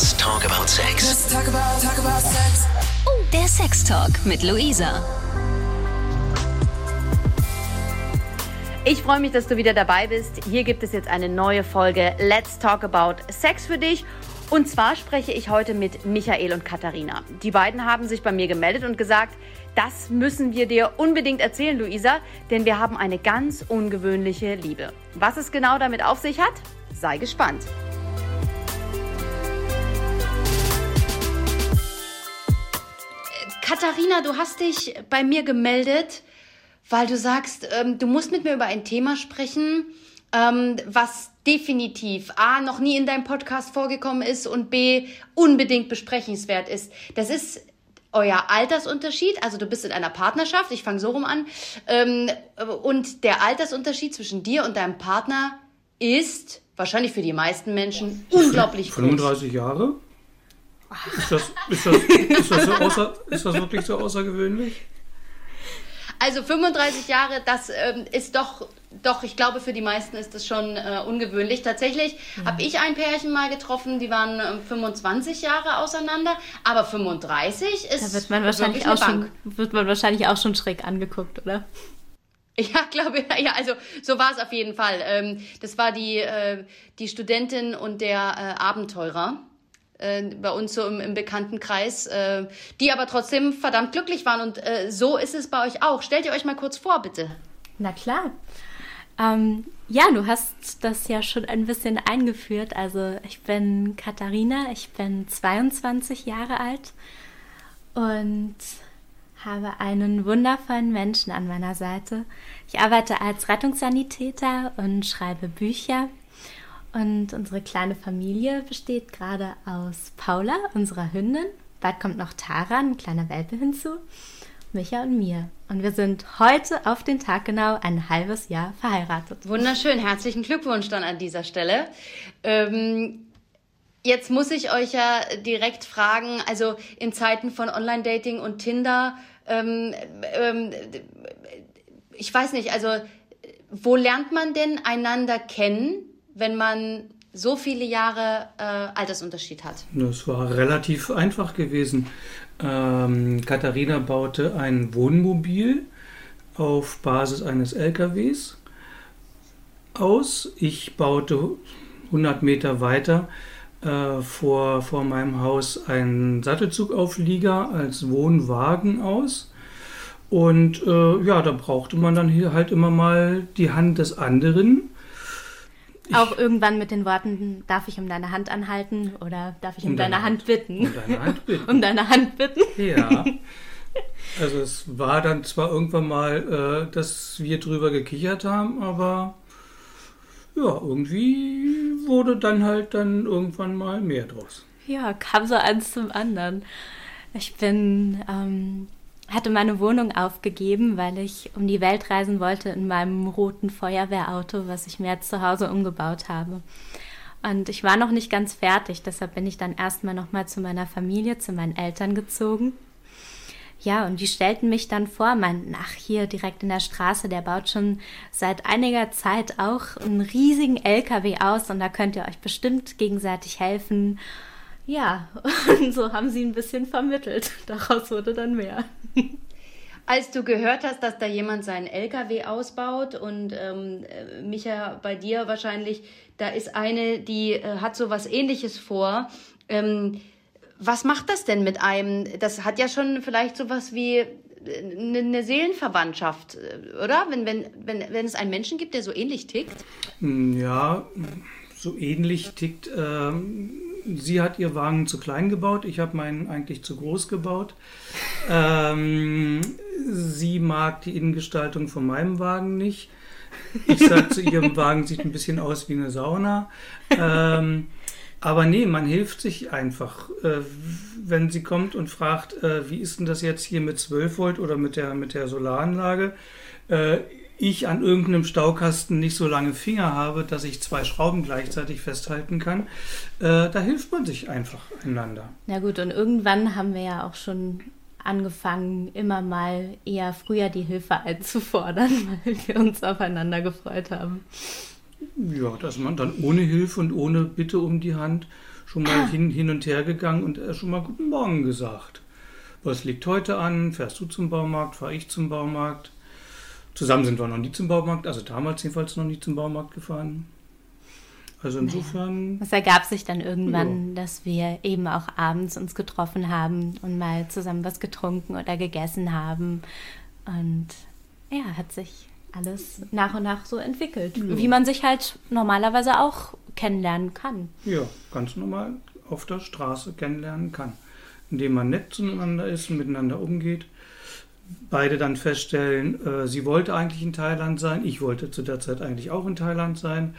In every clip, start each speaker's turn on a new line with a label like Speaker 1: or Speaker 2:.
Speaker 1: Let's talk about sex.
Speaker 2: Let's talk about, talk about sex.
Speaker 3: Oh, der Sextalk mit Luisa.
Speaker 4: Ich freue mich, dass du wieder dabei bist. Hier gibt es jetzt eine neue Folge Let's Talk About Sex für dich. Und zwar spreche ich heute mit Michael und Katharina. Die beiden haben sich bei mir gemeldet und gesagt, das müssen wir dir unbedingt erzählen, Luisa, denn wir haben eine ganz ungewöhnliche Liebe. Was es genau damit auf sich hat? Sei gespannt. Katharina, du hast dich bei mir gemeldet, weil du sagst, ähm, du musst mit mir über ein Thema sprechen, ähm, was definitiv A, noch nie in deinem Podcast vorgekommen ist und B, unbedingt besprechenswert ist. Das ist euer Altersunterschied, also du bist in einer Partnerschaft, ich fange so rum an, ähm, und der Altersunterschied zwischen dir und deinem Partner ist wahrscheinlich für die meisten Menschen unglaublich groß.
Speaker 5: 35 Jahre? Ist das, ist, das, ist, das so außer, ist das wirklich so außergewöhnlich?
Speaker 4: Also 35 Jahre, das ähm, ist doch, doch, ich glaube, für die meisten ist das schon äh, ungewöhnlich. Tatsächlich
Speaker 6: Mhm.
Speaker 4: habe ich ein Pärchen mal getroffen, die waren ähm, 25 Jahre auseinander, aber 35 ist
Speaker 6: Da wird man wahrscheinlich auch schon, wird man wahrscheinlich auch schon schräg angeguckt, oder?
Speaker 4: Ja, glaube ja, also so war es auf jeden Fall. Ähm, das war die, äh, die Studentin und der äh, Abenteurer äh, bei uns so im, im Bekanntenkreis, äh, die aber trotzdem verdammt glücklich waren. Und äh, so ist es bei euch auch. Stellt ihr euch mal kurz vor, bitte.
Speaker 6: Na klar. Ähm, ja, du hast das ja schon ein bisschen eingeführt. Also ich bin Katharina, ich bin 22 Jahre alt und habe einen wundervollen Menschen an meiner Seite. Ich arbeite als Rettungssanitäter und schreibe Bücher. Und unsere kleine Familie besteht gerade aus Paula, unserer Hündin. Bald kommt noch Tara, ein kleiner Welpe hinzu. Micha und mir. Und wir sind heute auf den Tag genau ein halbes Jahr verheiratet.
Speaker 4: Wunderschön. Herzlichen Glückwunsch dann an dieser Stelle. Ähm, jetzt muss ich euch ja direkt fragen, also in Zeiten von Online-Dating und Tinder, ähm, ähm, ich weiß nicht, also wo lernt man denn einander kennen, wenn man so viele Jahre äh, Altersunterschied hat?
Speaker 5: Das war relativ einfach gewesen. Ähm, Katharina baute ein Wohnmobil auf Basis eines LKWs aus. Ich baute 100 Meter weiter äh, vor, vor meinem Haus einen Sattelzugauflieger als Wohnwagen aus. Und äh, ja, da brauchte man dann hier halt immer mal die Hand des anderen.
Speaker 6: Auch irgendwann mit den Worten, darf ich um deine Hand anhalten oder darf ich um,
Speaker 5: Um
Speaker 6: deine,
Speaker 5: deine
Speaker 6: Hand
Speaker 5: Hand.
Speaker 6: bitten?
Speaker 5: Um deine Hand bitten.
Speaker 6: um deine Hand bitten.
Speaker 5: Ja. Also es war dann zwar irgendwann mal, äh, dass wir drüber gekichert haben, aber ja, irgendwie wurde dann halt dann irgendwann mal mehr draus.
Speaker 6: Ja, kam so eins zum anderen. Ich bin, ähm, hatte meine Wohnung aufgegeben, weil ich um die Welt reisen wollte in meinem roten Feuerwehrauto, was ich mir zu Hause umgebaut habe. Und ich war noch nicht ganz fertig, deshalb bin ich dann erstmal nochmal zu meiner Familie, zu meinen Eltern gezogen. Ja, und die stellten mich dann vor, meinten, ach, hier direkt in der Straße, der baut schon seit einiger Zeit auch einen riesigen LKW aus und da könnt ihr euch bestimmt gegenseitig helfen. Ja, und so haben sie ein bisschen vermittelt. Daraus wurde dann mehr.
Speaker 4: Als du gehört hast, dass da jemand seinen LKW ausbaut und ähm, äh, Micha bei dir wahrscheinlich, da ist eine, die äh, hat so was ähnliches vor. Ähm, was macht das denn mit einem? Das hat ja schon vielleicht sowas wie eine eine Seelenverwandtschaft, äh, oder? Wenn, wenn, wenn, wenn es einen Menschen gibt, der so ähnlich tickt.
Speaker 5: Hm, Ja, so ähnlich tickt. Ähm, sie hat ihr Wagen zu klein gebaut, ich habe meinen eigentlich zu groß gebaut. Ähm, sie mag die Innengestaltung von meinem Wagen nicht. Ich sage zu ihrem Wagen, sieht ein bisschen aus wie eine Sauna. Ähm, aber nee, man hilft sich einfach. Äh, wenn sie kommt und fragt, äh, wie ist denn das jetzt hier mit 12 Volt oder mit der, mit der Solaranlage, äh, ich an irgendeinem Staukasten nicht so lange Finger habe, dass ich zwei Schrauben gleichzeitig festhalten kann, äh, da hilft man sich einfach einander.
Speaker 6: Na gut, und irgendwann haben wir ja auch schon angefangen, immer mal eher früher die Hilfe einzufordern, weil wir uns aufeinander gefreut haben.
Speaker 5: Ja, dass man dann ohne Hilfe und ohne Bitte um die Hand schon mal hin, hin und her gegangen und äh, schon mal Guten Morgen gesagt. Was liegt heute an? Fährst du zum Baumarkt? Fahre ich zum Baumarkt? Zusammen sind wir noch nie zum Baumarkt, also damals jedenfalls noch nie zum Baumarkt gefahren. Also insofern.
Speaker 6: Es ergab sich dann irgendwann, ja. dass wir eben auch abends uns getroffen haben und mal zusammen was getrunken oder gegessen haben. Und ja, hat sich alles nach und nach so entwickelt, ja. wie man sich halt normalerweise auch kennenlernen kann.
Speaker 5: Ja, ganz normal auf der Straße kennenlernen kann, indem man nett zueinander ist und miteinander umgeht. Beide dann feststellen, äh, sie wollte eigentlich in Thailand sein, ich wollte zu der Zeit eigentlich auch in Thailand sein.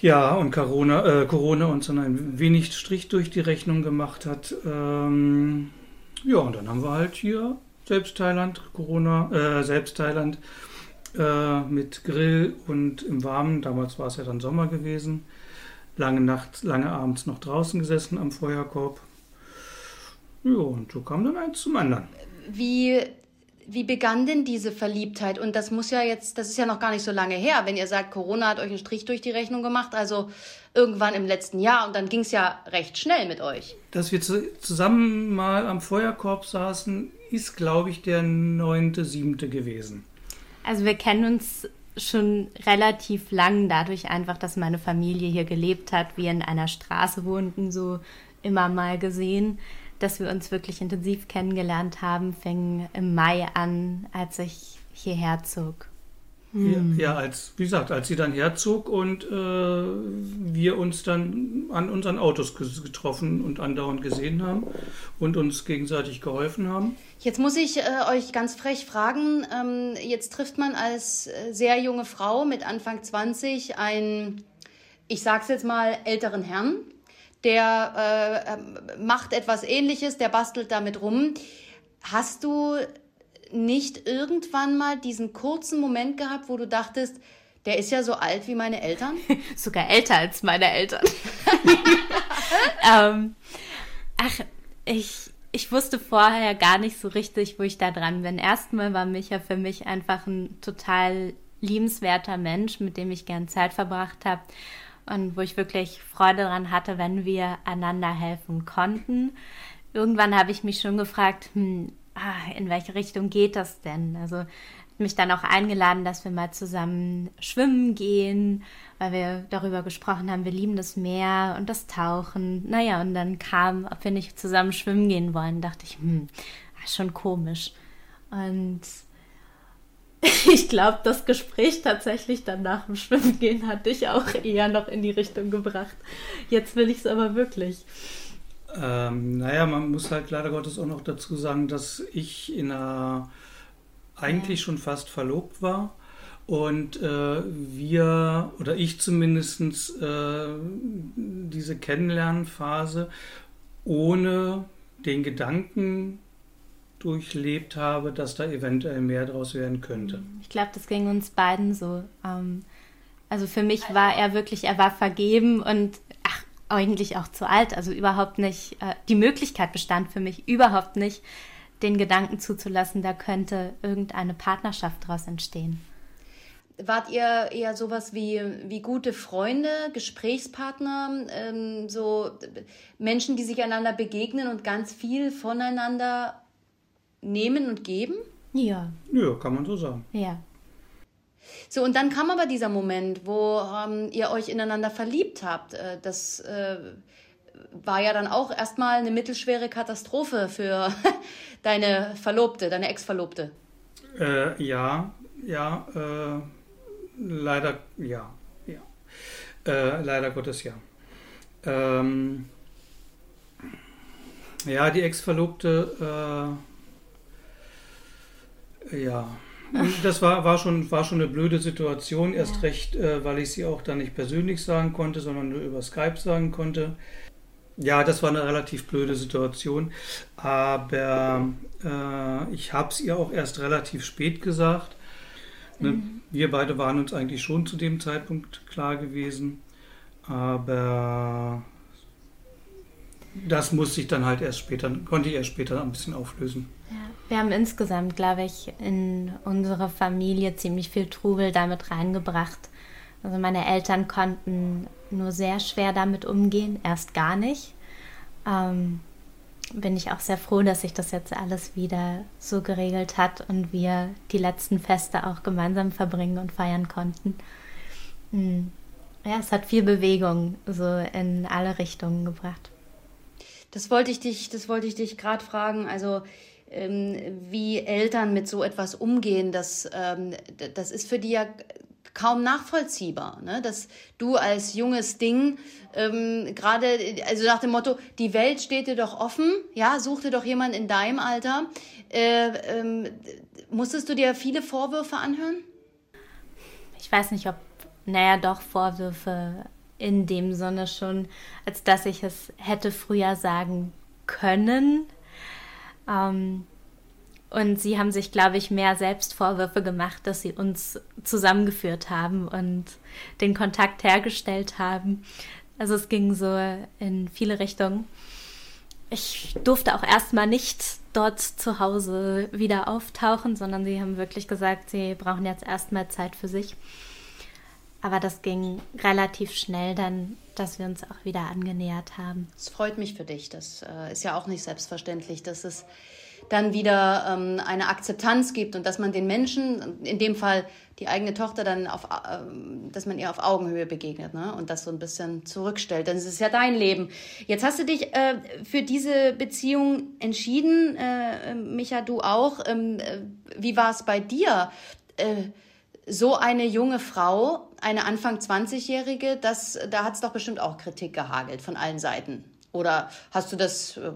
Speaker 5: Ja, und Corona, äh, Corona uns dann ein wenig Strich durch die Rechnung gemacht hat. Ähm, ja, und dann haben wir halt hier selbst Thailand, Corona, äh, selbst Thailand äh, mit Grill und im Warmen. Damals war es ja dann Sommer gewesen. Lange Nacht, lange abends noch draußen gesessen am Feuerkorb. Ja, und so kam dann eins zum anderen.
Speaker 4: Wie wie begann denn diese Verliebtheit? Und das muss ja jetzt, das ist ja noch gar nicht so lange her, wenn ihr sagt, Corona hat euch einen Strich durch die Rechnung gemacht, also irgendwann im letzten Jahr und dann ging es ja recht schnell mit euch.
Speaker 5: Dass wir zusammen mal am Feuerkorb saßen, ist, glaube ich, der neunte, siebte gewesen.
Speaker 6: Also wir kennen uns schon relativ lang, dadurch einfach, dass meine Familie hier gelebt hat, wir in einer Straße wohnten, so immer mal gesehen dass wir uns wirklich intensiv kennengelernt haben, fing im Mai an, als ich hierher zog.
Speaker 5: Hm. Ja, als, wie gesagt, als sie dann herzog und äh, wir uns dann an unseren Autos getroffen und andauernd gesehen haben und uns gegenseitig geholfen haben.
Speaker 4: Jetzt muss ich äh, euch ganz frech fragen, ähm, jetzt trifft man als äh, sehr junge Frau mit Anfang 20 einen, ich sag's jetzt mal, älteren Herrn, der äh, ähm, macht etwas ähnliches, der bastelt damit rum. Hast du nicht irgendwann mal diesen kurzen Moment gehabt, wo du dachtest, der ist ja so alt wie meine Eltern?
Speaker 6: Sogar älter als meine Eltern. ähm, ach, ich, ich wusste vorher gar nicht so richtig, wo ich da dran bin. Erstmal war Micha für mich einfach ein total liebenswerter Mensch, mit dem ich gern Zeit verbracht habe und wo ich wirklich Freude daran hatte, wenn wir einander helfen konnten. Irgendwann habe ich mich schon gefragt, hm, ah, in welche Richtung geht das denn? Also mich dann auch eingeladen, dass wir mal zusammen schwimmen gehen, weil wir darüber gesprochen haben, wir lieben das Meer und das Tauchen. Naja, und dann kam, ob wir nicht zusammen schwimmen gehen wollen, dachte ich, hm, ah, schon komisch. Und ich glaube, das Gespräch tatsächlich dann nach dem Schwimmen gehen hat dich auch eher noch in die Richtung gebracht. Jetzt will ich es aber wirklich.
Speaker 5: Ähm, naja, man muss halt leider Gottes auch noch dazu sagen, dass ich in einer eigentlich schon fast verlobt war und äh, wir oder ich zumindest äh, diese Kennenlernphase ohne den Gedanken durchlebt habe, dass da eventuell mehr draus werden könnte.
Speaker 6: Ich glaube, das ging uns beiden so. Ähm, also für mich war er wirklich, er war vergeben und ach, eigentlich auch zu alt. Also überhaupt nicht, äh, die Möglichkeit bestand für mich überhaupt nicht, den Gedanken zuzulassen, da könnte irgendeine Partnerschaft daraus entstehen.
Speaker 4: Wart ihr eher sowas wie, wie gute Freunde, Gesprächspartner, ähm, so Menschen, die sich einander begegnen und ganz viel voneinander nehmen und geben?
Speaker 6: Ja.
Speaker 5: Ja, kann man so sagen.
Speaker 6: Ja.
Speaker 4: So, und dann kam aber dieser Moment, wo ähm, ihr euch ineinander verliebt habt. Äh, das äh, war ja dann auch erstmal eine mittelschwere Katastrophe für deine Verlobte, deine Ex-Verlobte.
Speaker 5: Äh, ja, ja, äh, leider, ja, ja. Äh, leider Gottes, ja. Ähm, ja, die Ex-Verlobte äh, ja. Das war, war, schon, war schon eine blöde Situation, erst ja. recht, äh, weil ich sie auch dann nicht persönlich sagen konnte, sondern nur über Skype sagen konnte. Ja, das war eine relativ blöde Situation, aber äh, ich habe es ihr auch erst relativ spät gesagt. Ne? Mhm. Wir beide waren uns eigentlich schon zu dem Zeitpunkt klar gewesen, aber das musste ich dann halt erst später, konnte ich erst später ein bisschen auflösen.
Speaker 6: Ja. Wir haben insgesamt, glaube ich, in unsere Familie ziemlich viel Trubel damit reingebracht. Also meine Eltern konnten nur sehr schwer damit umgehen, erst gar nicht. Ähm, bin ich auch sehr froh, dass sich das jetzt alles wieder so geregelt hat und wir die letzten Feste auch gemeinsam verbringen und feiern konnten. Hm. Ja, es hat viel Bewegung so in alle Richtungen gebracht.
Speaker 4: Das wollte ich dich, das wollte ich dich gerade fragen. Also wie Eltern mit so etwas umgehen, das, ähm, das ist für die ja kaum nachvollziehbar, ne? dass du als junges Ding ähm, gerade, also nach dem Motto, die Welt steht dir doch offen, ja, such dir doch jemand in deinem Alter. Äh, ähm, musstest du dir viele Vorwürfe anhören?
Speaker 6: Ich weiß nicht, ob, naja, doch Vorwürfe in dem Sinne schon, als dass ich es hätte früher sagen können. Ähm, und sie haben sich, glaube ich, mehr Selbstvorwürfe gemacht, dass sie uns zusammengeführt haben und den Kontakt hergestellt haben. Also es ging so in viele Richtungen. Ich durfte auch erstmal nicht dort zu Hause wieder auftauchen, sondern sie haben wirklich gesagt, sie brauchen jetzt erstmal Zeit für sich. Aber das ging relativ schnell dann, dass wir uns auch wieder angenähert haben.
Speaker 4: Es freut mich für dich. Das äh, ist ja auch nicht selbstverständlich, dass es dann wieder ähm, eine Akzeptanz gibt und dass man den Menschen, in dem Fall die eigene Tochter, dann auf, äh, dass man ihr auf Augenhöhe begegnet ne? und das so ein bisschen zurückstellt. Denn es ist ja dein Leben. Jetzt hast du dich äh, für diese Beziehung entschieden, äh, Micha, du auch. Ähm, äh, wie war es bei dir? So eine junge Frau, eine Anfang 20-Jährige, da hat es doch bestimmt auch Kritik gehagelt von allen Seiten. Oder hast du das, äh,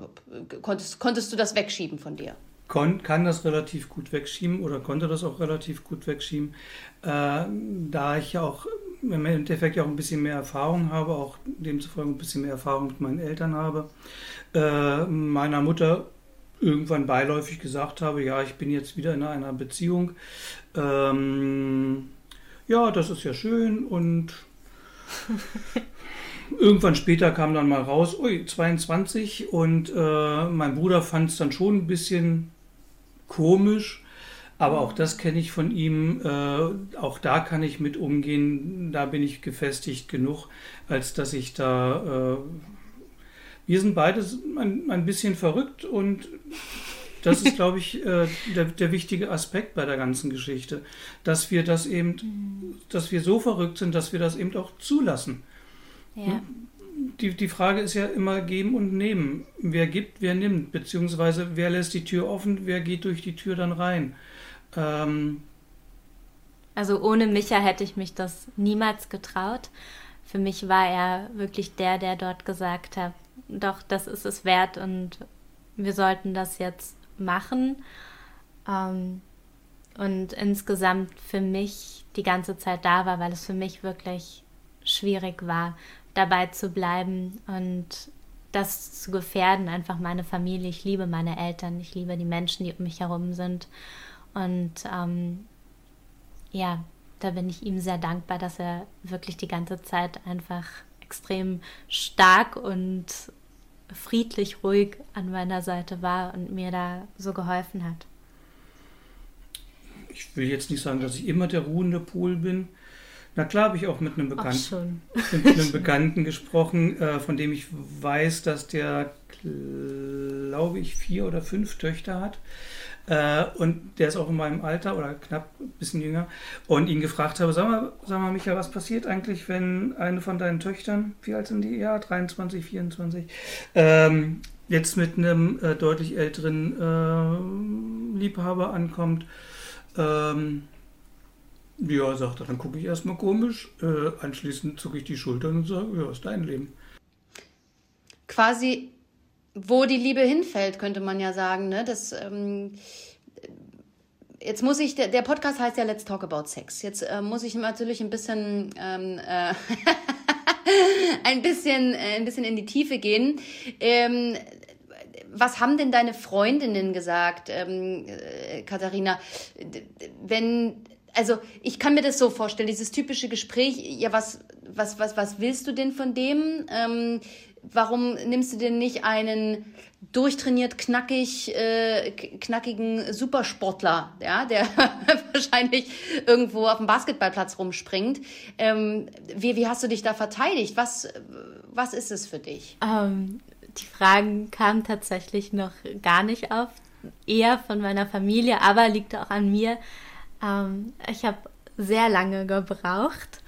Speaker 4: konntest, konntest du das wegschieben von dir?
Speaker 5: Kon, kann das relativ gut wegschieben oder konnte das auch relativ gut wegschieben, äh, da ich ja auch im Endeffekt ja auch ein bisschen mehr Erfahrung habe, auch demzufolge ein bisschen mehr Erfahrung mit meinen Eltern habe, äh, meiner Mutter irgendwann beiläufig gesagt habe, ja, ich bin jetzt wieder in einer Beziehung. Ähm, ja, das ist ja schön und Irgendwann später kam dann mal raus, ui, 22 und äh, mein Bruder fand es dann schon ein bisschen komisch, aber auch das kenne ich von ihm. Äh, auch da kann ich mit umgehen, da bin ich gefestigt genug, als dass ich da... Äh, wir sind beide ein, ein bisschen verrückt und das ist, glaube ich, äh, der, der, wichtige Aspekt bei der ganzen Geschichte, dass wir das eben, dass wir so verrückt sind, dass wir das eben auch zulassen. Ja. Die, die Frage ist ja immer geben und nehmen. Wer gibt, wer nimmt, beziehungsweise wer lässt die Tür offen, wer geht durch die Tür dann rein. Ähm
Speaker 6: also ohne Micha hätte ich mich das niemals getraut. Für mich war er wirklich der, der dort gesagt hat, doch, das ist es wert und wir sollten das jetzt machen. Ähm, und insgesamt für mich die ganze Zeit da war, weil es für mich wirklich schwierig war, dabei zu bleiben und das zu gefährden, einfach meine Familie. Ich liebe meine Eltern, ich liebe die Menschen, die um mich herum sind. Und ähm, ja, da bin ich ihm sehr dankbar, dass er wirklich die ganze Zeit einfach extrem stark und friedlich, ruhig an meiner Seite war und mir da so geholfen hat.
Speaker 5: Ich will jetzt nicht sagen, dass ich immer der ruhende Pol bin, na klar habe ich auch mit einem Bekannten, mit einem Bekannten gesprochen, äh, von dem ich weiß, dass der, glaube ich, vier oder fünf Töchter hat. Äh, und der ist auch in meinem Alter oder knapp ein bisschen jünger. Und ihn gefragt habe, sag mal, sag mal, Micha, was passiert eigentlich, wenn eine von deinen Töchtern, wie alt sind die? Ja, 23, 24, ähm, jetzt mit einem äh, deutlich älteren äh, Liebhaber ankommt. Ähm, ja, sagt er, dann gucke ich erstmal komisch. Äh, anschließend zucke ich die Schultern und sage, ja, ist dein Leben.
Speaker 4: Quasi, wo die Liebe hinfällt, könnte man ja sagen. Ne? Das, ähm, jetzt muss ich, der, der, Podcast heißt ja Let's Talk About Sex. Jetzt äh, muss ich natürlich ein bisschen, ähm, äh, ein bisschen, äh, ein bisschen in die Tiefe gehen. Ähm, was haben denn deine Freundinnen gesagt, ähm, äh, Katharina, wenn also ich kann mir das so vorstellen, dieses typische Gespräch, ja, was, was, was, was willst du denn von dem? Ähm, warum nimmst du denn nicht einen durchtrainiert, knackig, äh, knackigen Supersportler, ja, der wahrscheinlich irgendwo auf dem Basketballplatz rumspringt. Ähm, wie, wie hast du dich da verteidigt? Was, was ist es für dich?
Speaker 6: Ähm, die Fragen kamen tatsächlich noch gar nicht auf, eher von meiner Familie, aber liegt auch an mir. Ähm, ich habe sehr lange gebraucht,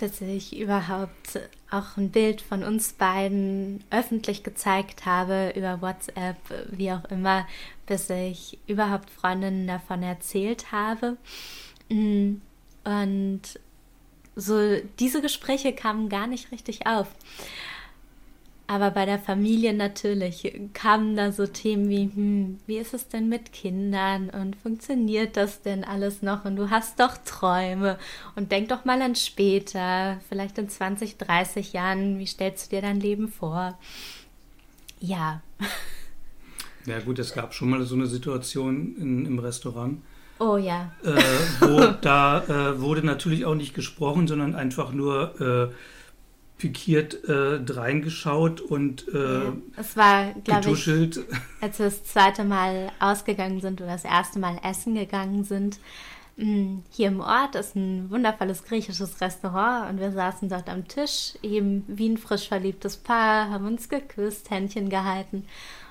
Speaker 6: bis ich überhaupt auch ein Bild von uns beiden öffentlich gezeigt habe über WhatsApp, wie auch immer, bis ich überhaupt Freundinnen davon erzählt habe. Mm, und so diese Gespräche kamen gar nicht richtig auf. Aber bei der Familie natürlich kamen da so Themen wie, hm, wie ist es denn mit Kindern und funktioniert das denn alles noch und du hast doch Träume und denk doch mal an später, vielleicht in 20, 30 Jahren, wie stellst du dir dein Leben vor? Ja.
Speaker 5: Ja gut, es gab schon mal so eine Situation in, im Restaurant.
Speaker 6: Oh ja.
Speaker 5: Äh, wo da äh, wurde natürlich auch nicht gesprochen, sondern einfach nur äh, pikiert äh, reingeschaut und äh, ja,
Speaker 6: es war, getuschelt. Ich, als wir das zweite Mal ausgegangen sind oder das erste Mal essen gegangen sind, mm, hier im Ort ist ein wundervolles griechisches Restaurant und wir saßen dort am Tisch, eben wie ein frisch verliebtes Paar, haben uns geküsst, Händchen gehalten.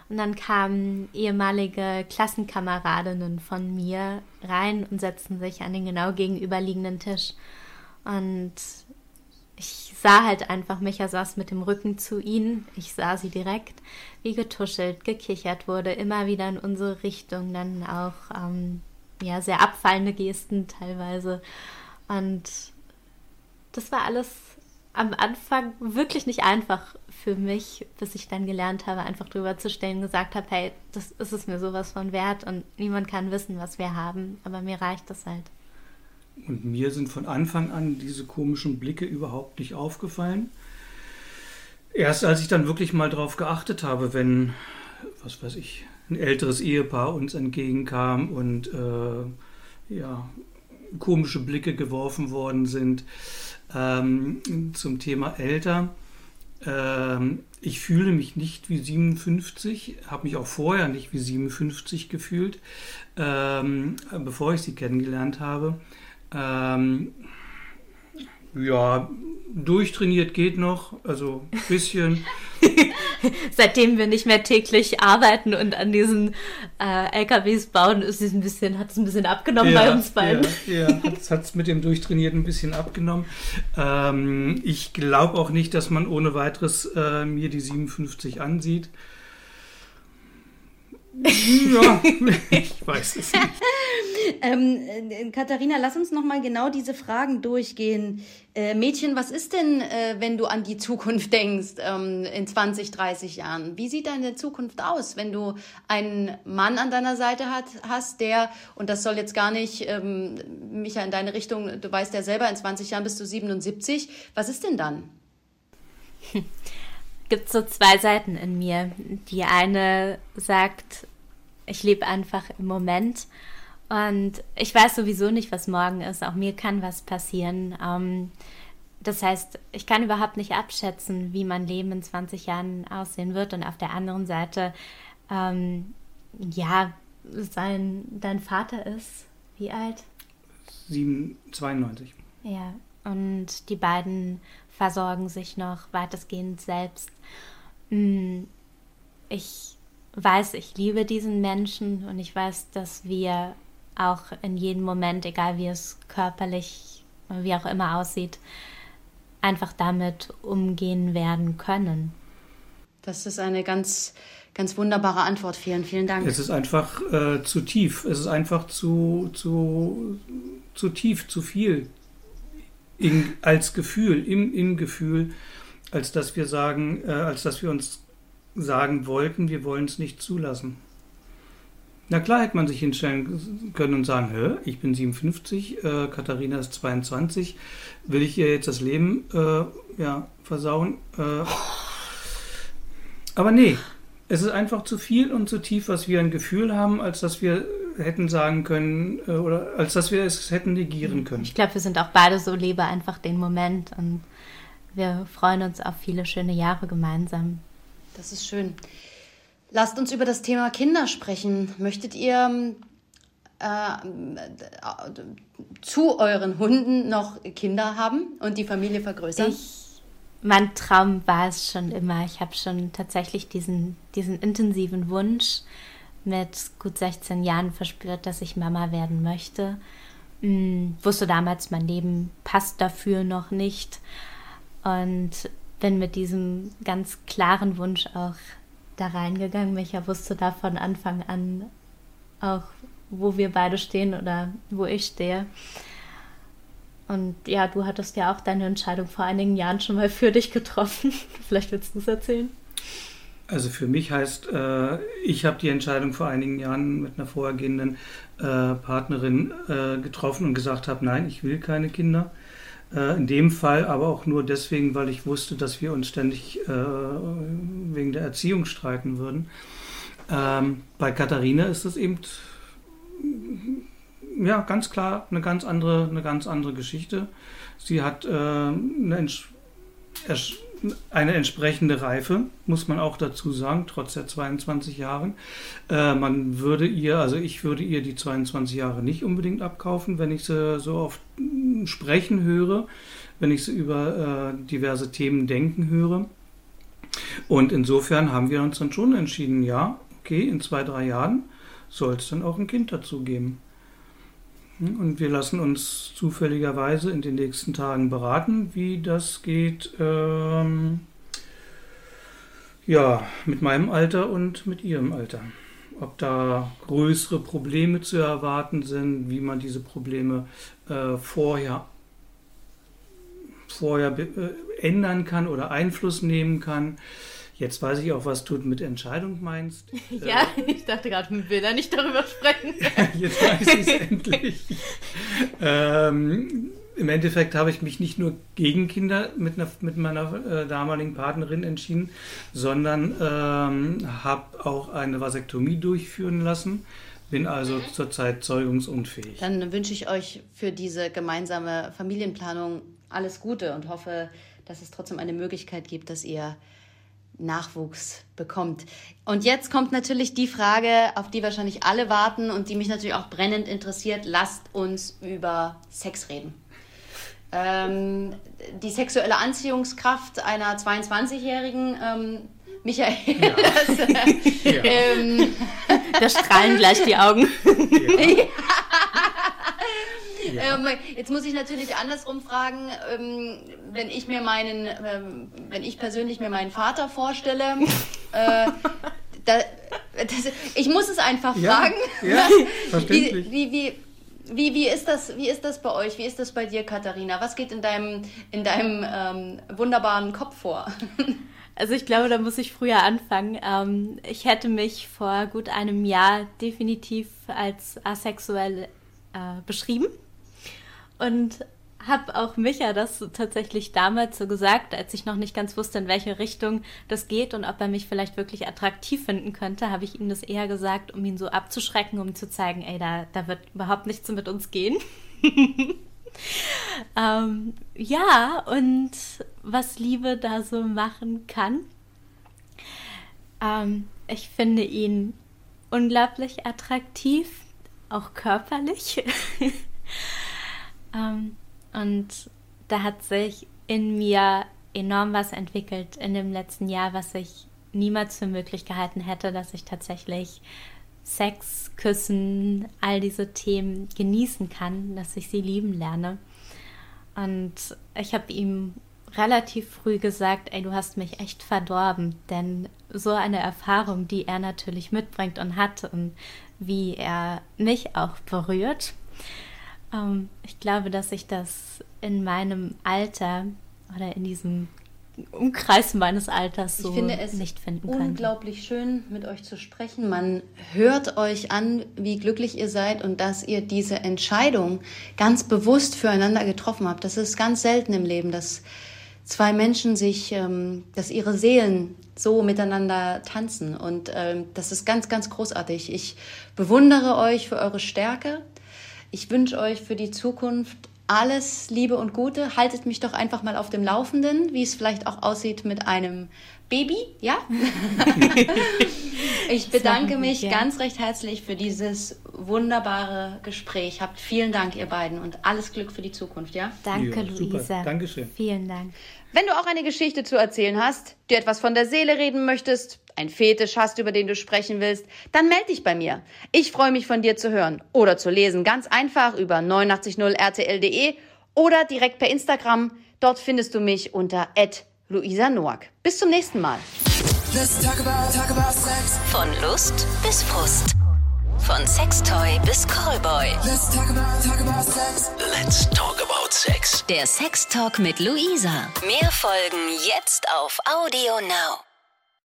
Speaker 6: Und dann kamen ehemalige Klassenkameradinnen von mir rein und setzten sich an den genau gegenüberliegenden Tisch. Und sah halt einfach, Micha saß mit dem Rücken zu ihnen. Ich sah sie direkt, wie getuschelt, gekichert wurde, immer wieder in unsere Richtung, dann auch ähm, ja, sehr abfallende Gesten teilweise. Und das war alles am Anfang wirklich nicht einfach für mich, bis ich dann gelernt habe, einfach drüber zu stellen, gesagt habe, hey, das ist es mir sowas von wert und niemand kann wissen, was wir haben, aber mir reicht das halt.
Speaker 5: Und mir sind von Anfang an diese komischen Blicke überhaupt nicht aufgefallen. Erst als ich dann wirklich mal drauf geachtet habe, wenn, was weiß ich, ein älteres Ehepaar uns entgegenkam und äh, ja, komische Blicke geworfen worden sind ähm, zum Thema älter. Ähm, ich fühle mich nicht wie 57, habe mich auch vorher nicht wie 57 gefühlt, ähm, bevor ich sie kennengelernt habe. Ähm, ja, durchtrainiert geht noch, also ein bisschen.
Speaker 6: Seitdem wir nicht mehr täglich arbeiten und an diesen äh, LKWs bauen, ist es ein bisschen, hat es ein bisschen abgenommen ja, bei uns beiden.
Speaker 5: Ja, ja hat es mit dem Durchtrainiert ein bisschen abgenommen. Ähm, ich glaube auch nicht, dass man ohne weiteres äh, mir die 57 ansieht. Ja, ich weiß es nicht.
Speaker 4: Ähm, äh, Katharina, lass uns noch mal genau diese Fragen durchgehen. Äh, Mädchen, was ist denn, äh, wenn du an die Zukunft denkst ähm, in 20, 30 Jahren? Wie sieht deine Zukunft aus, wenn du einen Mann an deiner Seite hat, hast, der, und das soll jetzt gar nicht, ähm, Micha, in deine Richtung, du weißt ja selber, in 20 Jahren bist du 77. Was ist denn dann?
Speaker 6: gibt so zwei Seiten in mir. Die eine sagt, ich lebe einfach im Moment und ich weiß sowieso nicht, was morgen ist. Auch mir kann was passieren. Ähm, das heißt, ich kann überhaupt nicht abschätzen, wie mein Leben in 20 Jahren aussehen wird. Und auf der anderen Seite, ähm, ja, sein, dein Vater ist wie alt?
Speaker 5: 7, 92.
Speaker 6: Ja, und die beiden versorgen sich noch weitestgehend selbst. Mm, ich weiß, ich liebe diesen Menschen und ich weiß, dass wir auch in jedem Moment, egal wie es körperlich, wie auch immer aussieht, einfach damit umgehen werden können.
Speaker 4: Das ist eine ganz, ganz wunderbare Antwort. Vielen, vielen Dank.
Speaker 5: Es ist einfach äh, zu tief. Es ist einfach zu, zu, zu tief, zu viel in, als Gefühl, im, im Gefühl, als dass wir sagen, äh, als dass wir uns sagen wollten, wir wollen es nicht zulassen. Na klar hätte man sich hinstellen können und sagen, Hä, ich bin 57, äh, Katharina ist 22, will ich ihr jetzt das Leben äh, ja, versauen? Äh, aber nee, es ist einfach zu viel und zu tief, was wir ein Gefühl haben, als dass wir hätten sagen können äh, oder als dass wir es hätten negieren können.
Speaker 6: Ich glaube, wir sind auch beide so, lebe einfach den Moment und wir freuen uns auf viele schöne Jahre gemeinsam.
Speaker 4: Das ist schön. Lasst uns über das Thema Kinder sprechen. Möchtet ihr äh, zu euren Hunden noch Kinder haben und die Familie vergrößern?
Speaker 6: Ich, mein Traum war es schon immer. Ich habe schon tatsächlich diesen, diesen intensiven Wunsch mit gut 16 Jahren verspürt, dass ich Mama werden möchte. Hm, wusste damals, mein Leben passt dafür noch nicht und bin mit diesem ganz klaren Wunsch auch da reingegangen. Micha wusste da von Anfang an auch, wo wir beide stehen oder wo ich stehe. Und ja, du hattest ja auch deine Entscheidung vor einigen Jahren schon mal für dich getroffen. Vielleicht willst du es erzählen.
Speaker 5: Also für mich heißt, äh, ich habe die Entscheidung vor einigen Jahren mit einer vorhergehenden äh, Partnerin äh, getroffen und gesagt habe, nein, ich will keine Kinder. Äh, in dem Fall aber auch nur deswegen, weil ich wusste, dass wir uns ständig äh, wegen der Erziehung streiten würden. Ähm, bei Katharina ist es eben ja ganz klar eine ganz andere, eine ganz andere Geschichte. Sie hat äh, eine, eine, entsprechende Reife, muss man auch dazu sagen, trotz der 22 Jahre. Äh, man würde ihr, also ich würde ihr die 22 Jahre nicht unbedingt abkaufen, wenn ich sie so oft sprechen höre, wenn ich sie über äh, diverse Themen denken höre. Und insofern haben wir uns dann schon entschieden, ja, okay, in zwei, drei Jahren soll es dann auch ein Kind dazu geben. Hm, und wir lassen uns zufälligerweise in den nächsten Tagen beraten, wie das geht. Ähm, ja, mit meinem Alter und mit ihrem Alter. Ob da größere Probleme zu erwarten sind, wie man diese Probleme äh, vorher, vorher äh, ändern kann oder Einfluss nehmen kann. Jetzt weiß ich auch, was du mit Entscheidung meinst.
Speaker 6: Ja, äh, ich dachte gerade, man will da nicht darüber sprechen.
Speaker 5: Jetzt weiß ich es endlich. Ähm, Im Endeffekt habe ich mich nicht nur gegen Kinder mit, einer, mit meiner äh, damaligen Partnerin entschieden, sondern ähm, habe auch eine Vasektomie durchführen lassen. Bin also zurzeit zeugungsunfähig.
Speaker 4: Dann wünsche ich euch für diese gemeinsame Familienplanung alles Gute und hoffe, dass es trotzdem eine Möglichkeit gibt, dass ihr Nachwuchs bekommt. Und jetzt kommt natürlich die Frage, auf die wahrscheinlich alle warten und die mich natürlich auch brennend interessiert. Lasst uns über Sex reden. Ähm, die sexuelle Anziehungskraft einer 22-Jährigen, ähm, Michael, ja. das, äh, ja. ähm,
Speaker 6: da strahlen gleich die Augen. Ja.
Speaker 4: Ja. Ähm, jetzt muss ich natürlich andersrum fragen, ähm, wenn ich mir meinen, ähm, wenn ich persönlich mir meinen Vater vorstelle, äh, da, das, ich muss es einfach ja, fragen. Ja, verständlich. Wie, wie, wie, wie, wie, ist das, wie ist das bei euch? Wie ist das bei dir, Katharina? Was geht in deinem, in deinem ähm, wunderbaren Kopf vor?
Speaker 6: Also ich glaube, da muss ich früher anfangen. Ähm, ich hätte mich vor gut einem Jahr definitiv als asexuell äh, beschrieben und habe auch Micha das tatsächlich damals so gesagt, als ich noch nicht ganz wusste, in welche Richtung das geht und ob er mich vielleicht wirklich attraktiv finden könnte, habe ich ihm das eher gesagt, um ihn so abzuschrecken, um zu zeigen, ey, da, da wird überhaupt nichts mit uns gehen. ähm, ja, und was Liebe da so machen kann. Ähm, ich finde ihn unglaublich attraktiv, auch körperlich. Ähm, und da hat sich in mir enorm was entwickelt in dem letzten Jahr, was ich niemals für möglich gehalten hätte, dass ich tatsächlich Sex, Küssen, all diese Themen genießen kann, dass ich sie lieben lerne. Und ich habe ihm relativ früh gesagt, ey, du hast mich echt verdorben, denn so eine Erfahrung, die er natürlich mitbringt und hat und wie er mich auch berührt, ähm, ich glaube, dass ich das in meinem Alter oder in diesem Umkreis meines Alters so nicht finden
Speaker 4: kann. Unglaublich schön, mit euch zu sprechen. Man hört euch an, wie glücklich ihr seid und dass ihr diese Entscheidung ganz bewusst füreinander getroffen habt. Das ist ganz selten im Leben, dass zwei Menschen sich, ähm, dass ihre Seelen so miteinander tanzen. Und ähm, das ist ganz, ganz großartig. Ich bewundere euch für eure Stärke, ich wünsche euch für die Zukunft alles Liebe und Gute. Haltet mich doch einfach mal auf dem Laufenden, wie es vielleicht auch aussieht mit einem Baby, ja? ich bedanke mich ganz recht herzlich für dieses wunderbare Gespräch. Habt vielen Dank, ihr beiden, und alles Glück für die Zukunft, ja?
Speaker 6: Danke,
Speaker 5: Ja.
Speaker 6: Luisa.
Speaker 5: Dankeschön.
Speaker 6: Vielen Dank.
Speaker 4: Wenn du auch eine Geschichte zu erzählen hast, dir etwas von der Seele reden möchtest, ein Fetisch hast, über den du sprechen willst, dann melde dich bei mir. Ich freue mich von dir zu hören oder zu lesen, ganz einfach über 890rtl.de oder direkt per Instagram. Dort findest du mich unter Luisa Noack. Bis zum nächsten Mal.
Speaker 2: Let's talk about, talk about sex.
Speaker 3: Von Lust bis Frust. Von Sextoy bis Callboy.
Speaker 2: Let's talk about, talk about sex.
Speaker 1: Let's talk about sex.
Speaker 3: Der Sextalk mit Luisa. Mehr Folgen jetzt auf Audio Now.